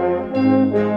Música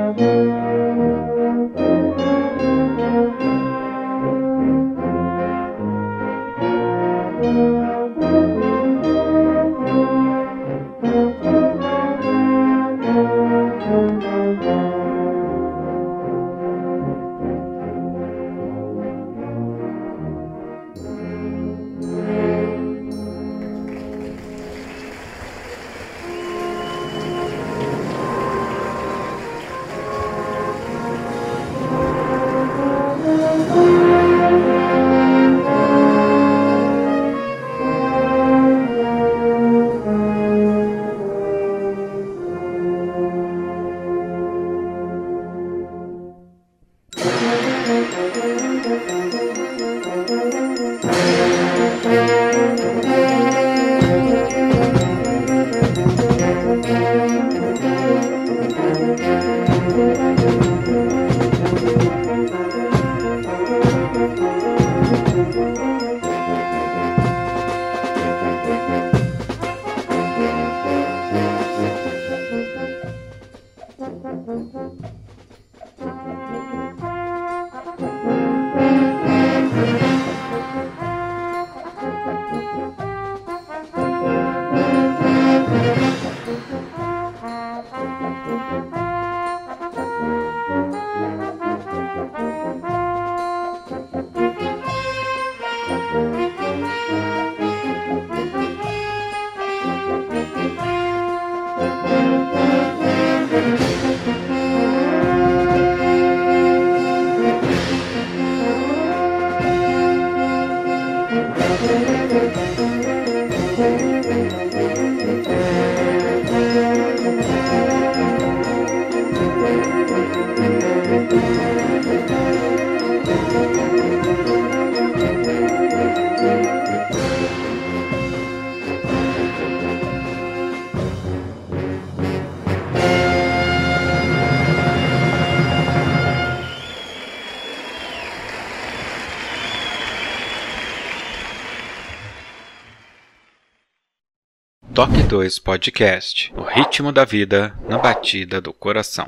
2 Podcast O ritmo da vida na batida do coração.